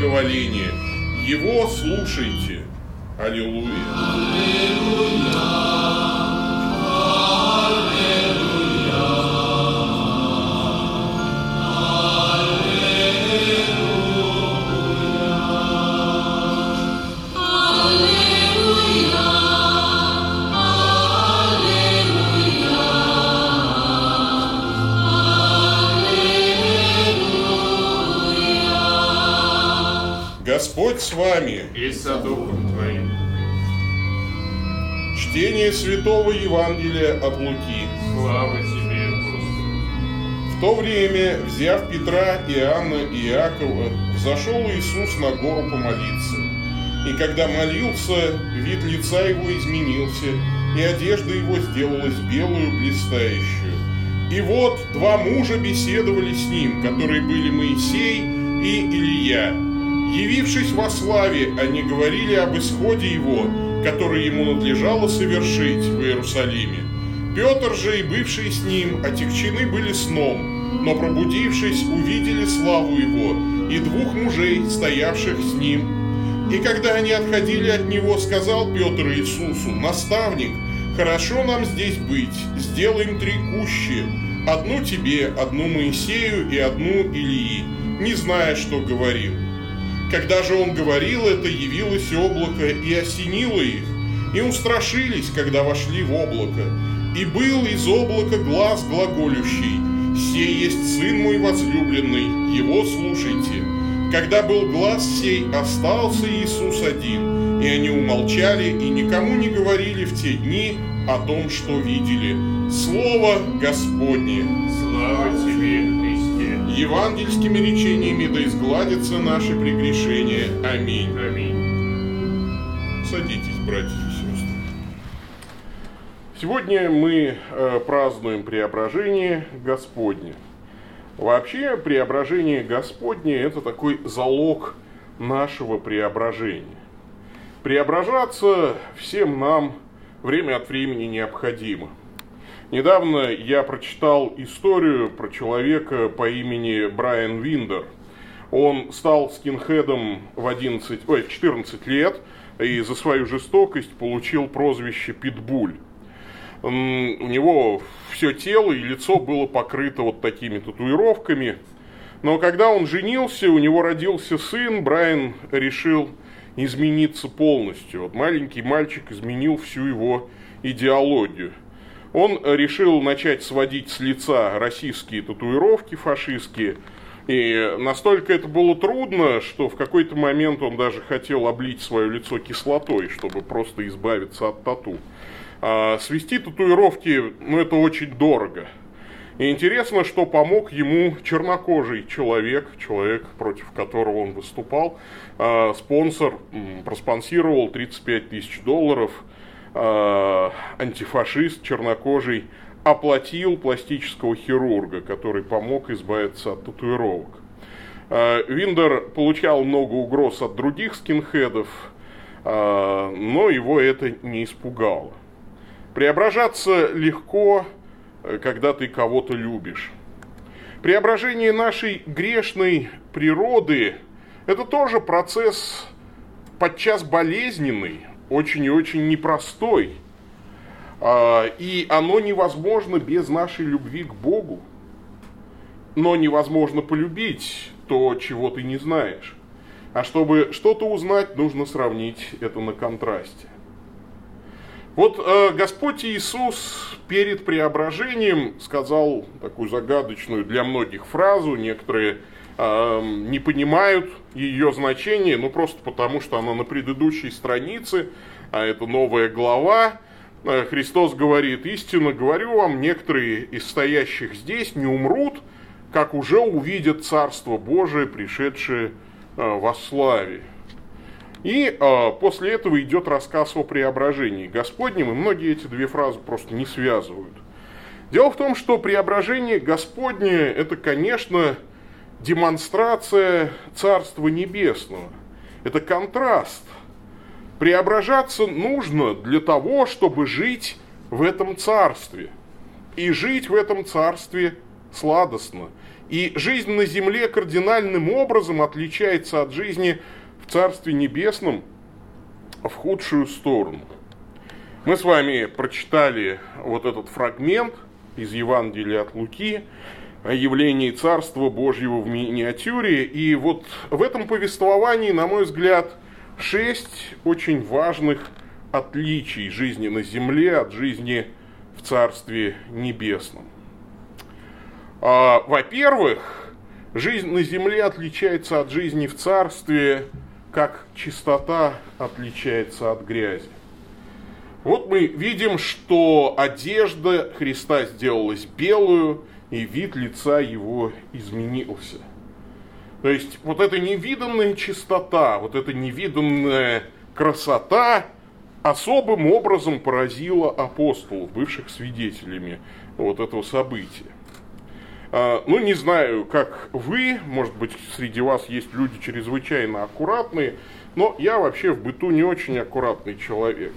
благоволение. Его слушайте. И со Духом Твоим. Чтение Святого Евангелия от Луки. Слава Тебе, Господи. В то время, взяв Петра, Иоанна и Иакова, взошел Иисус на гору помолиться. И когда молился, вид лица его изменился, и одежда его сделалась белую, блистающую. И вот два мужа беседовали с ним, которые были Моисей и Илья. Явившись во славе, они говорили об исходе его, который ему надлежало совершить в Иерусалиме. Петр же и бывшие с ним отягчены были сном, но пробудившись, увидели славу его и двух мужей, стоявших с ним. И когда они отходили от него, сказал Петр Иисусу, «Наставник, хорошо нам здесь быть, сделаем три кущи, одну тебе, одну Моисею и одну Илии, не зная, что говорил». Когда же он говорил это, явилось облако и осенило их, и устрашились, когда вошли в облако. И был из облака глаз глаголющий, «Сей есть Сын мой возлюбленный, его слушайте». Когда был глаз сей, остался Иисус один, и они умолчали и никому не говорили в те дни о том, что видели. Слово Господне. Слава тебе, евангельскими речениями да изгладятся наши прегрешения. Аминь. Аминь. Садитесь, братья и сестры. Сегодня мы э, празднуем преображение Господне. Вообще, преображение Господне – это такой залог нашего преображения. Преображаться всем нам время от времени необходимо – Недавно я прочитал историю про человека по имени Брайан Виндер. Он стал скинхедом в, 11, ой, в 14 лет и за свою жестокость получил прозвище Питбуль. У него все тело и лицо было покрыто вот такими татуировками. Но когда он женился, у него родился сын, Брайан решил измениться полностью. Вот маленький мальчик изменил всю его идеологию – он решил начать сводить с лица российские татуировки фашистские. И настолько это было трудно, что в какой-то момент он даже хотел облить свое лицо кислотой, чтобы просто избавиться от тату. А свести татуировки, ну это очень дорого. И интересно, что помог ему чернокожий человек, человек, против которого он выступал. А спонсор проспонсировал 35 тысяч долларов – Э, антифашист чернокожий оплатил пластического хирурга, который помог избавиться от татуировок. Э, Виндер получал много угроз от других скинхедов, э, но его это не испугало. Преображаться легко, когда ты кого-то любишь. Преображение нашей грешной природы – это тоже процесс подчас болезненный, очень и очень непростой. А, и оно невозможно без нашей любви к Богу. Но невозможно полюбить то, чего ты не знаешь. А чтобы что-то узнать, нужно сравнить это на контрасте. Вот э, Господь Иисус перед преображением сказал такую загадочную для многих фразу, некоторые не понимают ее значение, ну просто потому, что она на предыдущей странице, а это новая глава. Э, Христос говорит, истинно говорю вам, некоторые из стоящих здесь не умрут, как уже увидят Царство Божие, пришедшее э, во славе. И э, после этого идет рассказ о преображении Господнем, и многие эти две фразы просто не связывают. Дело в том, что преображение Господне – это, конечно, демонстрация Царства Небесного. Это контраст. Преображаться нужно для того, чтобы жить в этом царстве. И жить в этом царстве сладостно. И жизнь на земле кардинальным образом отличается от жизни в Царстве Небесном в худшую сторону. Мы с вами прочитали вот этот фрагмент из Евангелия от Луки о явлении Царства Божьего в миниатюре. И вот в этом повествовании, на мой взгляд, шесть очень важных отличий жизни на земле от жизни в Царстве Небесном. А, во-первых, жизнь на земле отличается от жизни в Царстве, как чистота отличается от грязи. Вот мы видим, что одежда Христа сделалась белую, и вид лица его изменился. То есть вот эта невиданная чистота, вот эта невиданная красота особым образом поразила апостолов, бывших свидетелями вот этого события. А, ну, не знаю, как вы, может быть, среди вас есть люди чрезвычайно аккуратные, но я вообще в быту не очень аккуратный человек.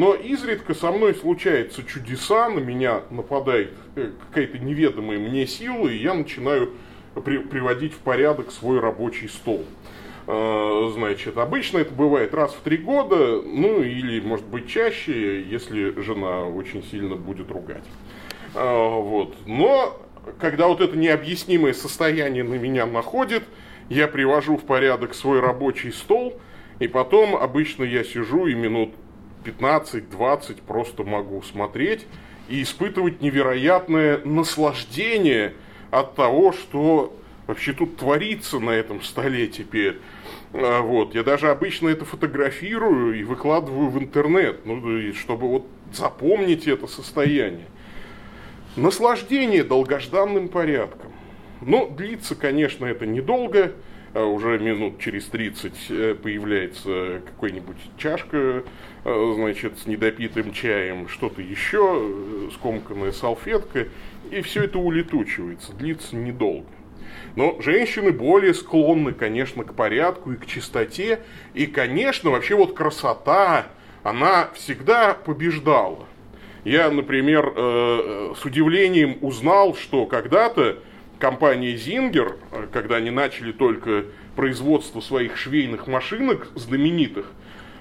Но изредка со мной случаются чудеса, на меня нападает э, какая-то неведомая мне сила, и я начинаю при, приводить в порядок свой рабочий стол. А, значит, обычно это бывает раз в три года, ну или, может быть, чаще, если жена очень сильно будет ругать. А, вот. Но когда вот это необъяснимое состояние на меня находит, я привожу в порядок свой рабочий стол, и потом обычно я сижу и минут 15-20 просто могу смотреть и испытывать невероятное наслаждение от того, что вообще тут творится на этом столе теперь. А, вот. Я даже обычно это фотографирую и выкладываю в интернет, ну, чтобы вот запомнить это состояние. Наслаждение долгожданным порядком. Но длится, конечно, это недолго. А уже минут через 30 э, появляется какой-нибудь чашка, э, значит, с недопитым чаем, что-то еще, э, скомканная салфетка, и все это улетучивается, длится недолго. Но женщины более склонны, конечно, к порядку и к чистоте, и, конечно, вообще вот красота, она всегда побеждала. Я, например, с удивлением узнал, что когда-то компания Зингер, э, когда они начали только производство своих швейных машинок знаменитых,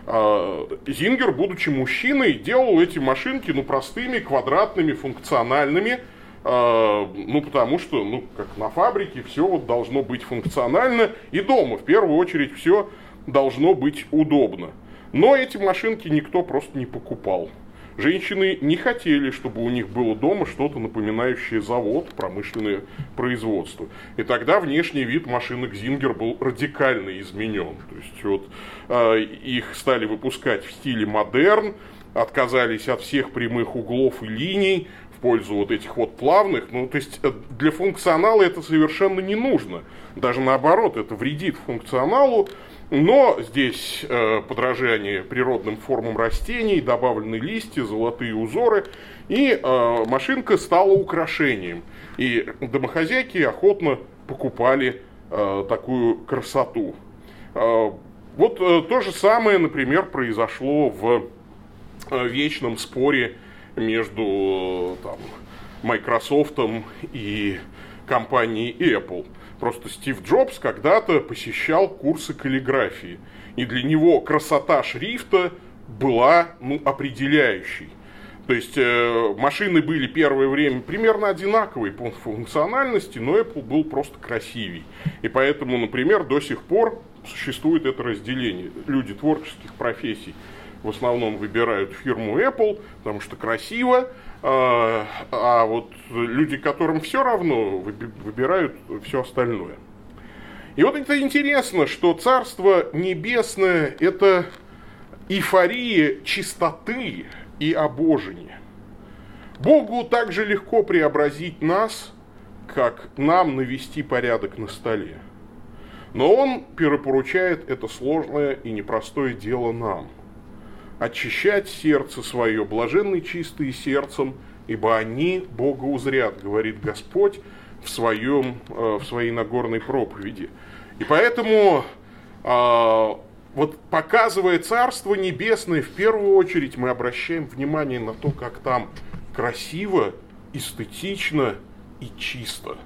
Зингер, будучи мужчиной, делал эти машинки ну, простыми, квадратными, функциональными, а, ну, потому что, ну, как на фабрике, все вот должно быть функционально, и дома, в первую очередь, все должно быть удобно. Но эти машинки никто просто не покупал. Женщины не хотели, чтобы у них было дома что-то напоминающее завод, промышленное производство. И тогда внешний вид машинок Зингер был радикально изменен. То есть вот э, их стали выпускать в стиле модерн, отказались от всех прямых углов и линий в пользу вот этих вот плавных. Ну, то есть э, для функционала это совершенно не нужно. Даже наоборот, это вредит функционалу, но здесь э, подражание природным формам растений, добавлены листья, золотые узоры, и э, машинка стала украшением. И домохозяйки охотно покупали э, такую красоту. Э, вот э, то же самое, например, произошло в э, вечном споре между э, там, Microsoft и компанией Apple – Просто Стив Джобс когда-то посещал курсы каллиграфии. И для него красота шрифта была ну, определяющей. То есть э, машины были первое время примерно одинаковые по функциональности, но Apple был просто красивей. И поэтому, например, до сих пор существует это разделение. Люди творческих профессий в основном выбирают фирму Apple, потому что красиво, а, а вот люди, которым все равно, выбирают все остальное. И вот это интересно, что Царство Небесное – это эйфория чистоты и обожения. Богу так же легко преобразить нас, как нам навести порядок на столе. Но Он перепоручает это сложное и непростое дело нам – очищать сердце свое, блаженны чистые сердцем, ибо они Бога узрят, говорит Господь в, своем, э, в своей Нагорной проповеди. И поэтому, а, вот показывая Царство Небесное, в первую очередь мы обращаем внимание на то, как там красиво, эстетично и чисто.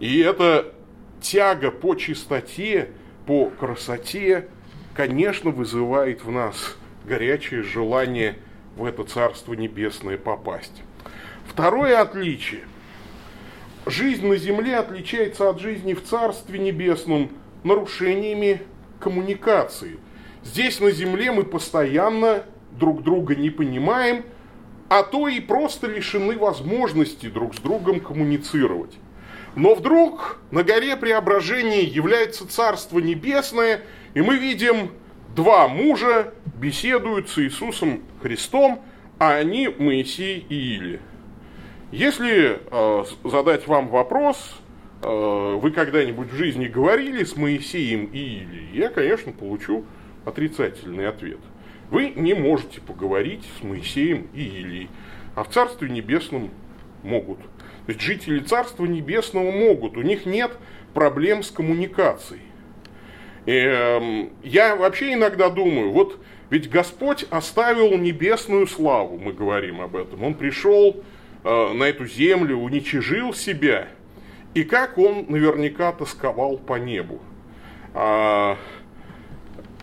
И эта тяга по чистоте, по красоте, конечно, вызывает в нас горячее желание в это Царство Небесное попасть. Второе отличие. Жизнь на земле отличается от жизни в Царстве Небесном нарушениями коммуникации. Здесь на земле мы постоянно друг друга не понимаем, а то и просто лишены возможности друг с другом коммуницировать. Но вдруг на горе преображения является Царство Небесное, и мы видим два мужа беседуют с Иисусом Христом, а они Моисей и Или. Если э, задать вам вопрос, э, вы когда-нибудь в жизни говорили с Моисеем и Или, я, конечно, получу отрицательный ответ. Вы не можете поговорить с Моисеем и Илией, а в Царстве Небесном могут. То есть жители Царства Небесного могут, у них нет проблем с коммуникацией. И, э, я вообще иногда думаю, вот ведь Господь оставил небесную славу, мы говорим об этом. Он пришел э, на эту землю, уничижил себя, и как он наверняка тосковал по небу. А,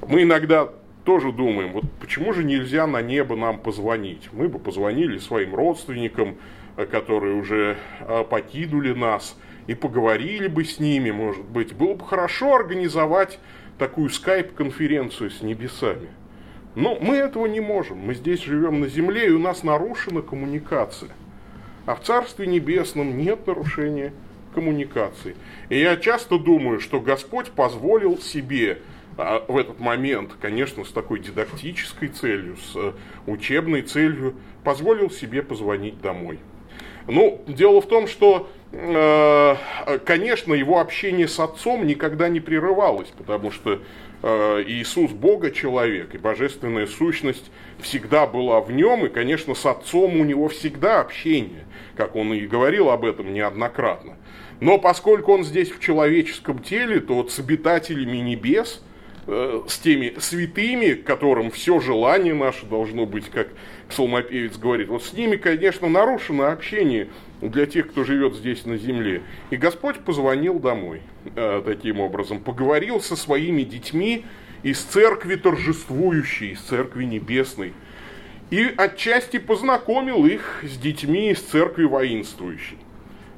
мы иногда тоже думаем, вот почему же нельзя на небо нам позвонить? Мы бы позвонили своим родственникам, э, которые уже э, покинули нас, и поговорили бы с ними, может быть. Было бы хорошо организовать такую скайп-конференцию с небесами. Но мы этого не можем. Мы здесь живем на земле, и у нас нарушена коммуникация. А в Царстве Небесном нет нарушения коммуникации. И я часто думаю, что Господь позволил себе а, в этот момент, конечно, с такой дидактической целью, с э, учебной целью, позволил себе позвонить домой. Ну, дело в том, что, конечно, его общение с отцом никогда не прерывалось, потому что э, Иисус Бога человек, и божественная сущность всегда была в нем, и, конечно, с отцом у него всегда общение, как он и говорил об этом неоднократно. Но поскольку он здесь в человеческом теле, то с обитателями небес – Э, с теми святыми, которым все желание наше должно быть, как псалмопевец говорит. Вот с ними, конечно, нарушено общение для тех, кто живет здесь на земле. И Господь позвонил домой э, таким образом, поговорил со своими детьми из церкви торжествующей, из церкви небесной. И отчасти познакомил их с детьми из церкви воинствующей.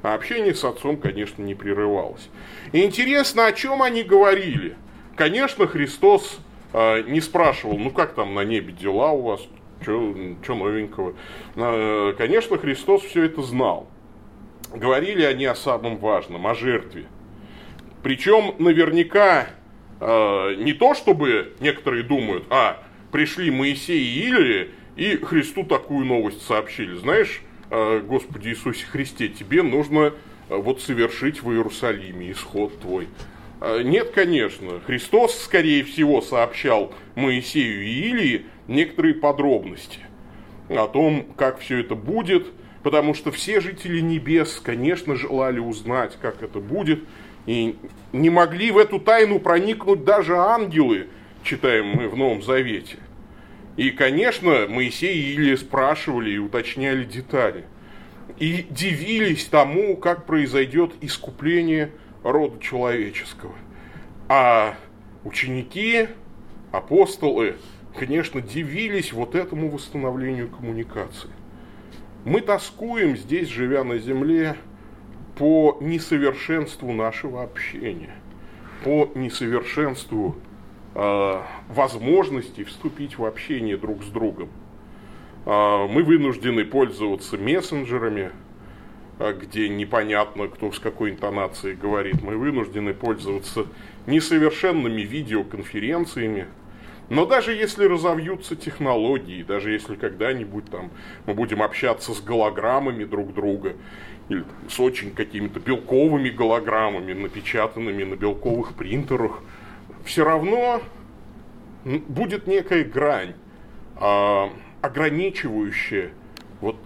А общение с отцом, конечно, не прерывалось. И интересно, о чем они говорили – Конечно, Христос э, не спрашивал, ну как там на небе дела у вас, что новенького. Э, конечно, Христос все это знал. Говорили они о самом важном, о жертве. Причем наверняка э, не то, чтобы некоторые думают, а пришли Моисей и Илия и Христу такую новость сообщили. Знаешь, Господи Иисусе Христе, тебе нужно вот совершить в Иерусалиме исход твой. А, нет, конечно. Христос, скорее всего, сообщал Моисею и Илии некоторые подробности о том, как все это будет, потому что все жители небес, конечно, желали узнать, как это будет, и не могли в эту тайну проникнуть даже ангелы, читаем мы в Новом Завете. И, конечно, Моисей и Илия спрашивали и уточняли детали. И дивились тому, как произойдет искупление – рода человеческого. А ученики, апостолы, конечно, дивились вот этому восстановлению коммуникации. Мы тоскуем здесь, живя на земле, по несовершенству нашего общения, по несовершенству э, возможности вступить в общение друг с другом. Э, мы вынуждены пользоваться мессенджерами, где непонятно, кто с какой интонацией говорит. Мы вынуждены пользоваться несовершенными видеоконференциями. Но даже если разовьются технологии, даже если когда-нибудь там мы будем общаться с голограммами друг друга, или там, с очень какими-то белковыми голограммами, напечатанными на белковых принтерах, все равно будет некая грань, а, ограничивающая вот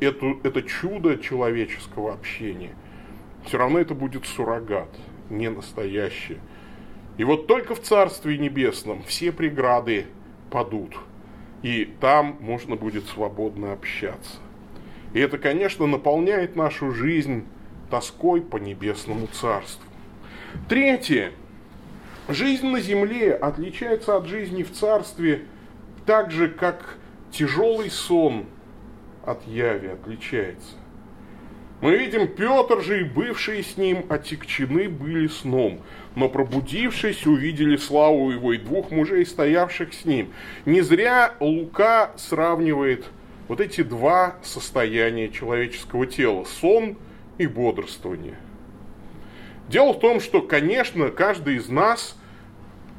эту, это чудо человеческого общения, все равно это будет суррогат, не настоящее. И вот только в Царстве Небесном все преграды падут, и там можно будет свободно общаться. И это, конечно, наполняет нашу жизнь тоской по небесному царству. Третье. Жизнь на земле отличается от жизни в царстве так же, как тяжелый сон от яви отличается. Мы видим, Петр же и бывшие с ним отекчены были сном, но пробудившись, увидели славу его и двух мужей, стоявших с ним. Не зря Лука сравнивает вот эти два состояния человеческого тела – сон и бодрствование. Дело в том, что, конечно, каждый из нас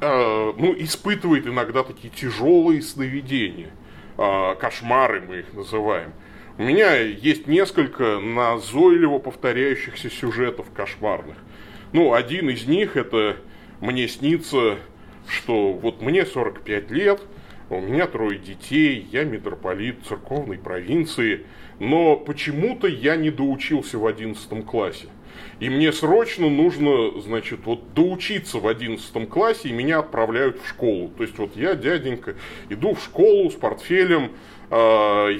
э, ну, испытывает иногда такие тяжелые сновидения, кошмары мы их называем. У меня есть несколько назойливо повторяющихся сюжетов кошмарных. Ну, один из них это мне снится, что вот мне 45 лет – у меня трое детей, я митрополит церковной провинции, но почему-то я не доучился в 11 классе. И мне срочно нужно, значит, вот доучиться в 11 классе, и меня отправляют в школу. То есть вот я, дяденька, иду в школу с портфелем, э,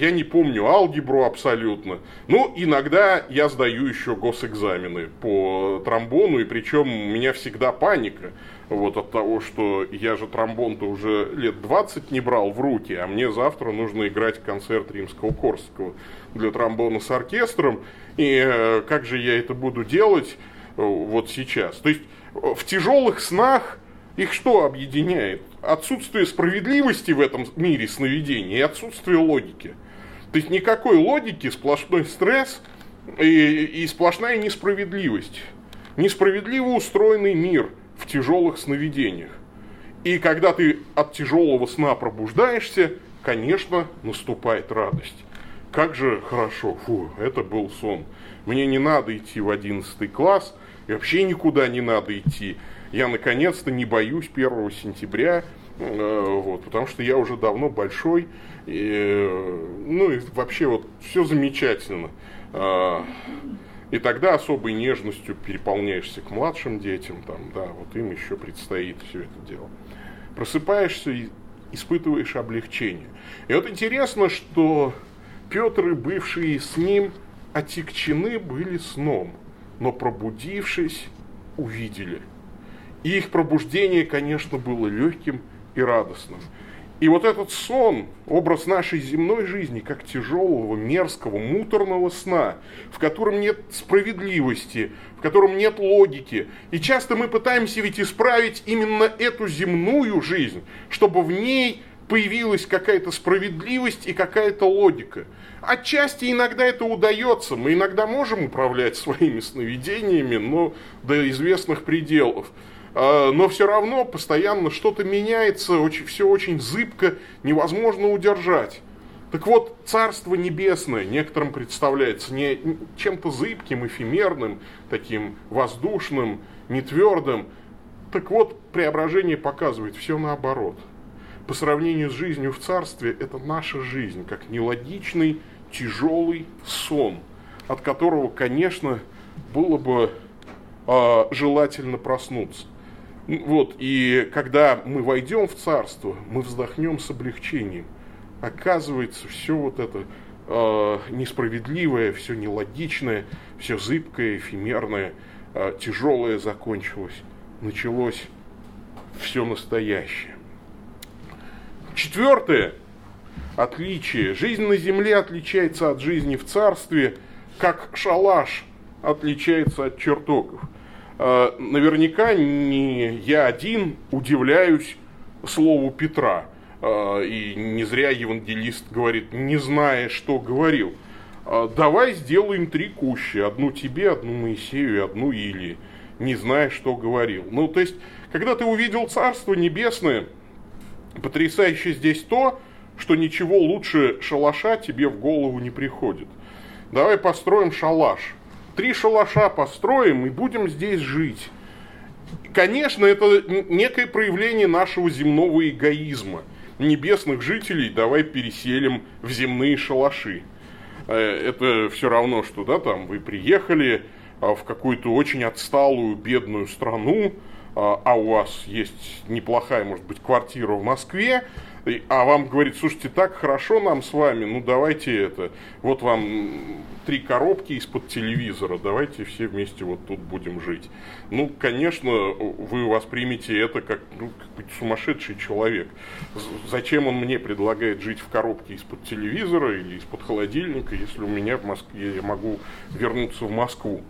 я не помню алгебру абсолютно. Ну, иногда я сдаю еще госэкзамены по тромбону, и причем у меня всегда паника вот от того, что я же тромбон-то уже лет 20 не брал в руки, а мне завтра нужно играть концерт римского Корсакова для тромбона с оркестром, и э, как же я это буду делать э, вот сейчас. То есть э, в тяжелых снах их что объединяет? Отсутствие справедливости в этом мире сновидений и отсутствие логики. То есть никакой логики, сплошной стресс и, и сплошная несправедливость. Несправедливо устроенный мир – в тяжелых сновидениях. И когда ты от тяжелого сна пробуждаешься, конечно, наступает радость. Как же хорошо, фу, это был сон. Мне не надо идти в 11 класс, и вообще никуда не надо идти. Я наконец-то не боюсь 1 сентября, э, вот, потому что я уже давно большой, и, э, ну и вообще вот все замечательно. Э, и тогда особой нежностью переполняешься к младшим детям, там, да, вот им еще предстоит все это дело. Просыпаешься и испытываешь облегчение. И вот интересно, что Петр и бывшие с ним отекчены были сном, но пробудившись, увидели. И их пробуждение, конечно, было легким и радостным. И вот этот сон, образ нашей земной жизни, как тяжелого, мерзкого, муторного сна, в котором нет справедливости, в котором нет логики. И часто мы пытаемся ведь исправить именно эту земную жизнь, чтобы в ней появилась какая-то справедливость и какая-то логика. Отчасти иногда это удается, мы иногда можем управлять своими сновидениями, но до известных пределов. А, но все равно постоянно что-то меняется, очень, все очень зыбко, невозможно удержать. Так вот, Царство Небесное некоторым представляется не чем-то зыбким, эфемерным, таким воздушным, нетвердым. Так вот, преображение показывает все наоборот. По сравнению с жизнью в Царстве, это наша жизнь, как нелогичный, тяжелый сон, от которого, конечно, было бы э, желательно проснуться. Вот, и когда мы войдем в царство, мы вздохнем с облегчением. Оказывается, все вот это э, несправедливое, все нелогичное, все зыбкое, эфемерное, э, тяжелое закончилось. Началось все настоящее. Четвертое отличие. Жизнь на земле отличается от жизни в царстве, как шалаш отличается от чертогов. Э, наверняка не я один удивляюсь слову Петра. Э, и не зря евангелист говорит, не зная, что говорил. «Э, давай сделаем три кущи. Одну тебе, одну Моисею и одну Илии. Не зная, что говорил. Ну, то есть, когда ты увидел Царство Небесное, потрясающе здесь то, что ничего лучше шалаша тебе в голову не приходит. Давай построим шалаш три шалаша построим и будем здесь жить. Конечно, это некое проявление нашего земного эгоизма. Небесных жителей давай переселим в земные шалаши. Э, это все равно, что да, там вы приехали а, в какую-то очень отсталую, бедную страну, а, а у вас есть неплохая, может быть, квартира в Москве, А вам говорит, слушайте, так хорошо нам с вами, ну давайте это, вот вам три коробки из-под телевизора, давайте все вместе вот тут будем жить. Ну, конечно, вы воспримете это как ну, сумасшедший человек. Зачем он мне предлагает жить в коробке из-под телевизора или из-под холодильника, если у меня в Москве, я могу вернуться в Москву?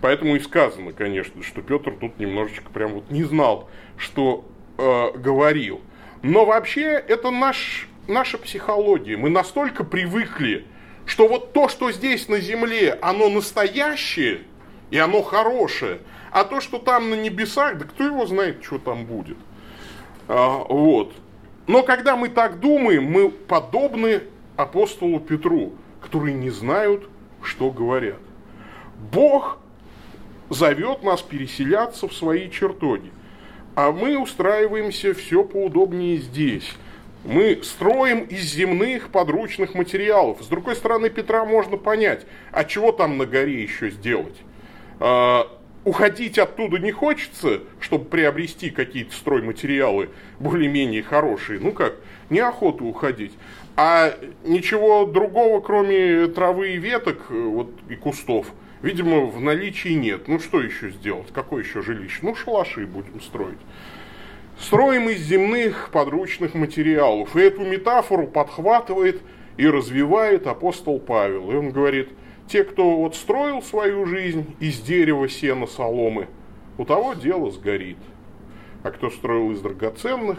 Поэтому и сказано, конечно, что Петр тут немножечко прям вот не знал, что э, говорил. Но вообще это наш, наша психология. Мы настолько привыкли, что вот то, что здесь на земле, оно настоящее и оно хорошее, а то, что там на небесах, да кто его знает, что там будет. А, вот. Но когда мы так думаем, мы подобны апостолу Петру, которые не знают, что говорят. Бог зовет нас переселяться в свои чертоги. А мы устраиваемся все поудобнее здесь. Мы строим из земных подручных материалов. С другой стороны, Петра можно понять, а чего там на горе еще сделать? А, уходить оттуда не хочется, чтобы приобрести какие-то стройматериалы более-менее хорошие. Ну как, неохота уходить. А ничего другого, кроме травы и веток э, вот, и кустов – видимо, в наличии нет. Ну, что еще сделать? Какое еще жилище? Ну, шалаши будем строить. Строим из земных подручных материалов. И эту метафору подхватывает и развивает апостол Павел. И он говорит, те, кто вот строил свою жизнь из дерева, сена, соломы, у того дело сгорит. А кто строил из драгоценных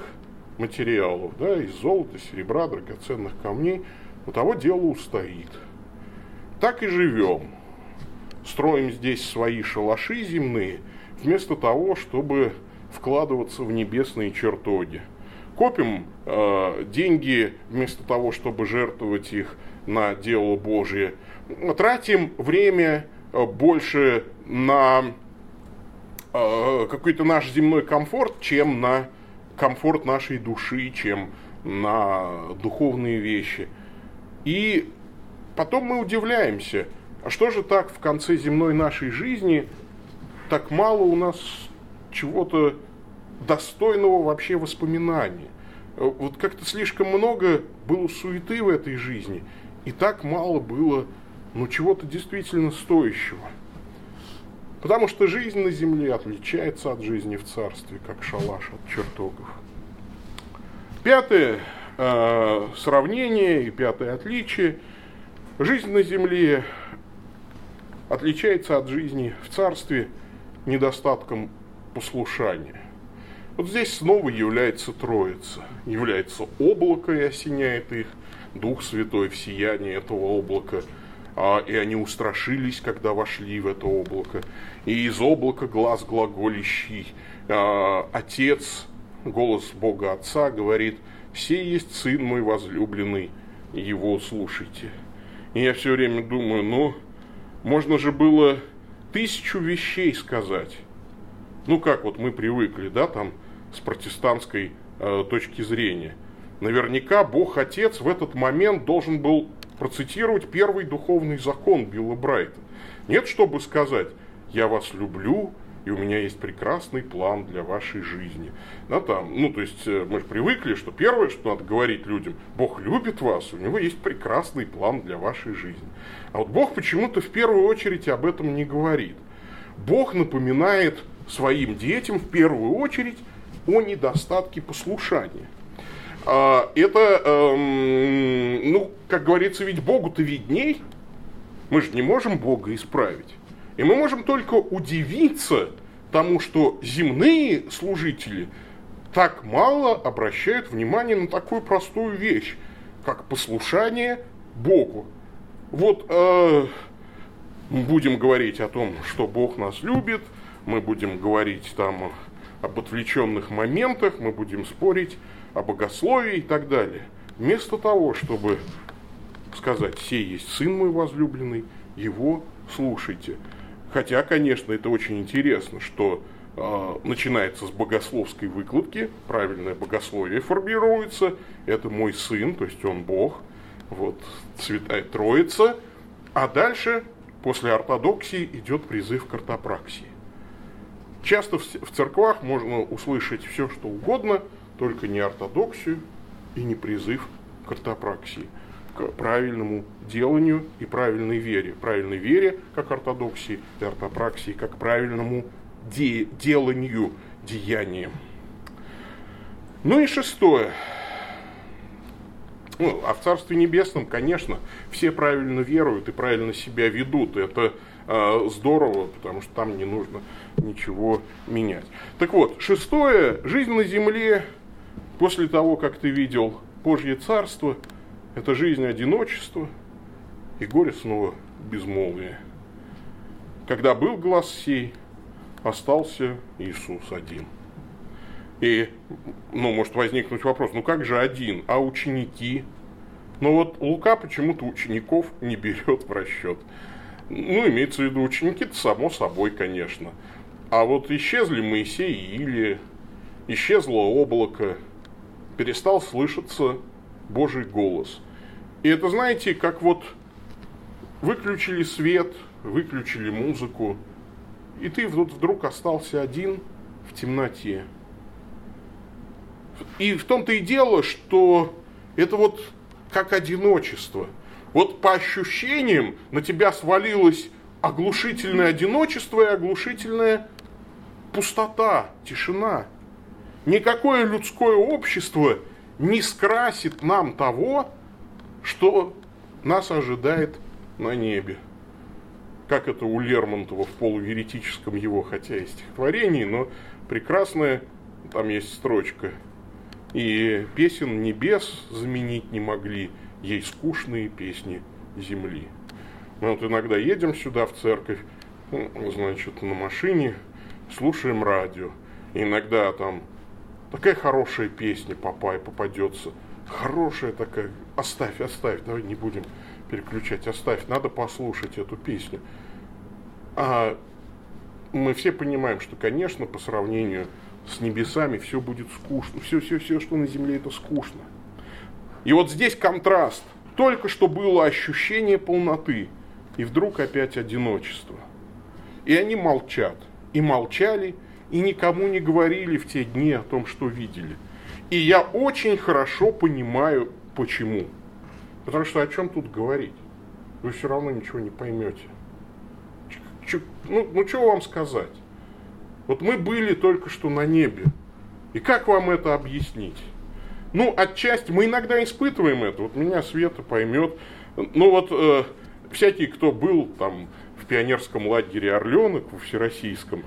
материалов, да, из золота, серебра, драгоценных камней, у того дело устоит. Так и живем строим здесь свои шалаши земные, вместо того, чтобы вкладываться в небесные чертоги. Копим э, деньги вместо того, чтобы жертвовать их на дело Божие. Тратим время э, больше на э, какой-то наш земной комфорт, чем на комфорт нашей души, чем на духовные вещи. И потом мы удивляемся – а что же так в конце земной нашей жизни так мало у нас чего-то достойного вообще воспоминания? Вот как-то слишком много было суеты в этой жизни, и так мало было ну, чего-то действительно стоящего. Потому что жизнь на земле отличается от жизни в царстве, как шалаш от чертогов. Пятое э, сравнение и пятое отличие. Жизнь на земле отличается от жизни в царстве недостатком послушания. Вот здесь снова является Троица. Является облако и осеняет их, Дух Святой в сиянии этого облака. А, и они устрашились, когда вошли в это облако. И из облака глаз глаголищий. А, Отец, голос Бога Отца говорит, «Все есть Сын мой возлюбленный, его слушайте». И я все время думаю, ну, можно же было тысячу вещей сказать. Ну, как вот мы привыкли, да, там, с протестантской э, точки зрения. Наверняка Бог Отец в этот момент должен был процитировать первый духовный закон Билла Брайта. Нет, чтобы сказать, я вас люблю, и у меня есть прекрасный план для вашей жизни. Да, там, ну, то есть э, мы же привыкли, что первое, что надо говорить людям, Бог любит вас, у него есть прекрасный план для вашей жизни. А вот Бог почему-то в первую очередь об этом не говорит. Бог напоминает своим детям в первую очередь о недостатке послушания. А, это, эм, ну, как говорится, ведь Богу-то видней. Мы же не можем Бога исправить. И мы можем только удивиться тому, что земные служители так мало обращают внимание на такую простую вещь, как послушание Богу. Вот э, мы будем говорить о том, что Бог нас любит, мы будем говорить там об отвлеченных моментах, мы будем спорить о богословии и так далее. Вместо того, чтобы сказать, сей есть сын мой возлюбленный, его слушайте. Хотя, конечно, это очень интересно, что э, начинается с богословской выкладки, правильное богословие формируется, это мой сын, то есть он Бог, вот, Святая Троица, а дальше, после ортодоксии, идет призыв к ортопраксии. Часто в церквах можно услышать все, что угодно, только не ортодоксию и не призыв к ортопраксии, к правильному деланию и правильной вере. Правильной вере, как ортодоксии, и ортопраксии, как правильному де- деланию, деяниям. Ну и шестое. Ну, а в Царстве Небесном, конечно, все правильно веруют и правильно себя ведут. Это э, здорово, потому что там не нужно ничего менять. Так вот, шестое. Жизнь на земле после того, как ты видел Божье Царство, это жизнь одиночества и горе снова безмолвие. Когда был глаз сей, остался Иисус один. И, ну, может возникнуть вопрос, ну как же один, а ученики? Но вот Лука почему-то учеников не берет в расчет. Ну, имеется в виду ученики-то само собой, конечно. А вот исчезли Моисей и Илия, исчезло облако, перестал слышаться Божий голос. И это, знаете, как вот выключили свет, выключили музыку, и ты вот вдруг остался один в темноте. И в том-то и дело, что это вот как одиночество. Вот по ощущениям на тебя свалилось оглушительное одиночество и оглушительная пустота, тишина. Никакое людское общество не скрасит нам того, что нас ожидает на небе. Как это у Лермонтова в полуверетическом его, хотя и стихотворении, но прекрасная, там есть строчка – и песен небес заменить не могли, ей скучные песни земли. Мы вот иногда едем сюда в церковь, ну, значит, на машине, слушаем радио. И иногда там такая хорошая песня Папай попадется. Хорошая такая. Оставь, оставь, давай не будем переключать, оставь. Надо послушать эту песню. А мы все понимаем, что, конечно, по сравнению с небесами все будет скучно. Все, все, все, что на земле, это скучно. И вот здесь контраст. Только что было ощущение полноты, и вдруг опять одиночество. И они молчат. И молчали, и никому не говорили в те дни о том, что видели. И я очень хорошо понимаю, почему. Потому что о чем тут говорить? Вы все равно ничего не поймете. Ну, ну что вам сказать? Вот мы были только что на небе. И как вам это объяснить? Ну, отчасти мы иногда испытываем это. Вот меня Света поймет. Ну вот э, всякий, кто был там в пионерском лагере Орленок, во всероссийском,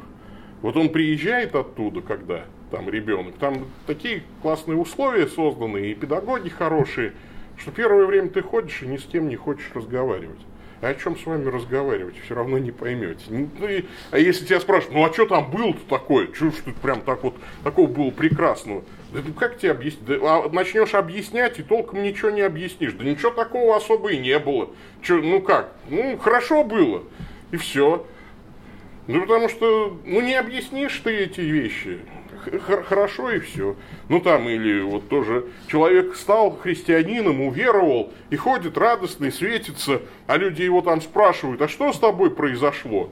вот он приезжает оттуда, когда там ребенок, там такие классные условия созданы, и педагоги хорошие, что первое время ты ходишь и ни с кем не хочешь разговаривать. А о чем с вами разговаривать, все равно не поймете. Ну, и, а если тебя спрашивают, ну а что там было-то такое, что ж тут прям так вот, такого было прекрасного, да ну как тебе объяснить, да, а начнешь объяснять и толком ничего не объяснишь, да ничего такого особо и не было, Че, ну как, ну хорошо было, и все. Ну потому что, ну не объяснишь ты эти вещи, хорошо и все. Ну там или вот тоже человек стал христианином, уверовал и ходит радостный, светится, а люди его там спрашивают, а что с тобой произошло?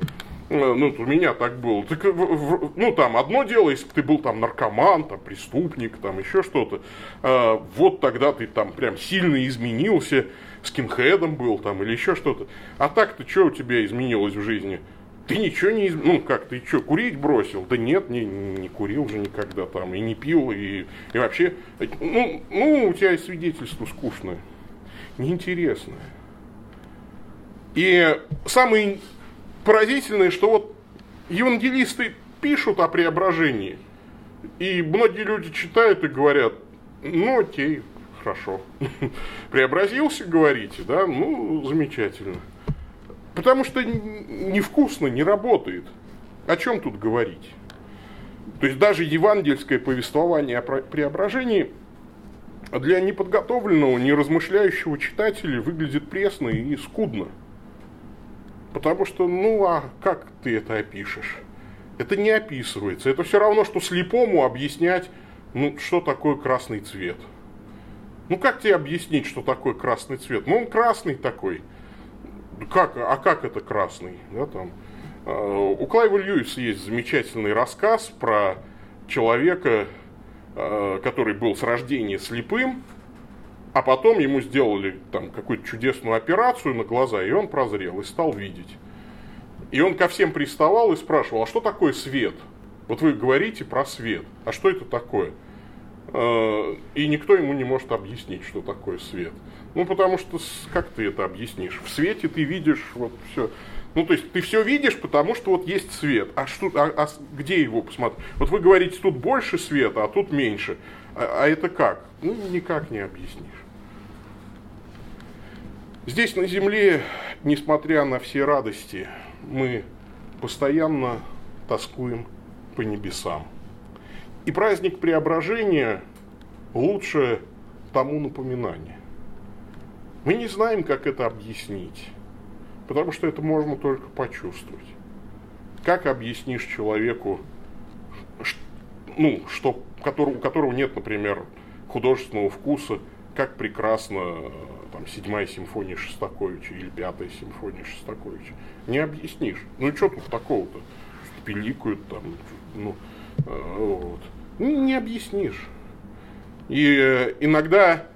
Э, ну, у меня так было. Так, ну, там, одно дело, если ты был там наркоман, там, преступник, там, еще что-то. А, вот тогда ты там прям сильно изменился, скинхедом был там, или еще что-то. А так-то что у тебя изменилось в жизни? Ты ничего не, ну как, ты что, курить бросил? Да нет, не, не курил уже никогда там, и не пил, и, и вообще, ну, ну, у тебя свидетельство скучное, неинтересное. И самое поразительное, что вот евангелисты пишут о преображении, и многие люди читают и говорят, ну окей, хорошо, преобразился, говорите, да, ну замечательно. Потому что невкусно, не работает. О чем тут говорить? То есть даже евангельское повествование о преображении для неподготовленного, неразмышляющего читателя выглядит пресно и скудно. Потому что, ну а как ты это опишешь? Это не описывается. Это все равно, что слепому объяснять, ну, что такое красный цвет. Ну, как тебе объяснить, что такое красный цвет? Ну, он красный такой – как, а как это красный? Да, там. А, у Клайва Льюиса есть замечательный рассказ про человека, а, который был с рождения слепым, А потом ему сделали там какую-то чудесную операцию на глаза, и он прозрел и стал видеть. И он ко всем приставал и спрашивал, а что такое свет? Вот вы говорите про свет, а что это такое? Э, и никто ему не может объяснить, что такое свет. Ну, потому что как ты это объяснишь? В свете ты видишь вот все. Ну, то есть ты все видишь, потому что вот есть свет. А, что, а, а где его посмотреть? Вот вы говорите, тут больше света, а тут меньше. А, а это как? Ну, никак не объяснишь. Здесь на земле, несмотря на все радости, мы постоянно тоскуем по небесам. И праздник преображения лучше тому напоминание. Мы не знаем, как это объяснить, потому что это можно только почувствовать. Как объяснишь человеку, ну, что, у которого нет, например, художественного вкуса, как прекрасно там, седьмая симфония Шостаковича или пятая симфония Шостаковича. Не объяснишь. Ну что тут такого-то? Пиликают там, ну, э, вот. Не объяснишь. И э, иногда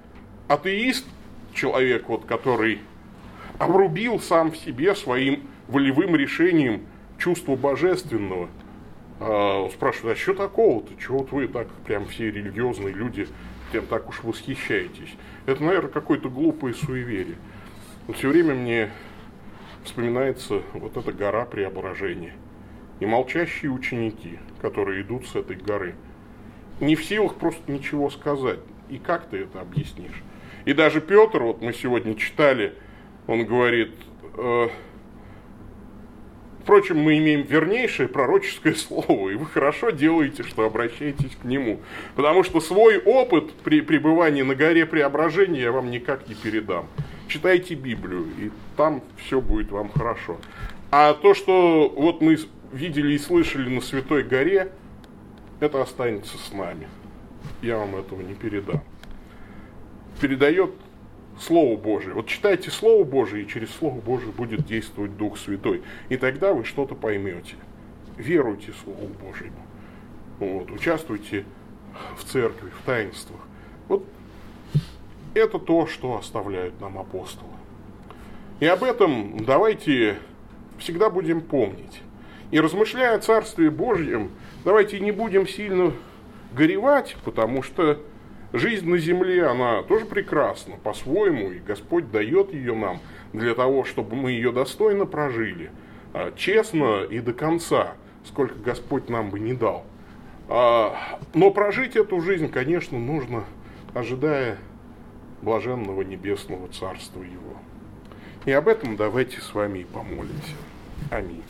атеист, человек, вот, который обрубил сам в себе своим волевым решением чувство божественного, э, спрашивает, а что такого-то? Чего вот вы так прям все религиозные люди тем так уж восхищаетесь? Это, наверное, какое-то глупое суеверие. Но все время мне вспоминается вот эта гора преображения. И молчащие ученики, которые идут с этой горы. Не в силах просто ничего сказать. И как ты это объяснишь? И даже Петр, вот мы сегодня читали, он говорит, э, Впрочем, мы имеем вернейшее пророческое слово, и вы хорошо делаете, что обращаетесь к нему. Потому что свой опыт при пребывании на горе преображения я вам никак не передам. Читайте Библию, и там все будет вам хорошо. А то, что вот мы видели и слышали на Святой горе, это останется с нами. Я вам этого не передам. Передает Слово Божие. Вот читайте Слово Божие, и через Слово Божие будет действовать Дух Святой. И тогда вы что-то поймете. Веруйте Слову Божьему. Вот, участвуйте в церкви, в таинствах. Вот это то, что оставляют нам апостолы. И об этом давайте всегда будем помнить. И размышляя о Царстве Божьем, давайте не будем сильно горевать, потому что Жизнь на земле, она тоже прекрасна по-своему, и Господь дает ее нам для того, чтобы мы ее достойно прожили, а, честно и до конца, сколько Господь нам бы не дал. А, но прожить эту жизнь, конечно, нужно, ожидая блаженного небесного царства Его. И об этом давайте с вами и помолимся. Аминь.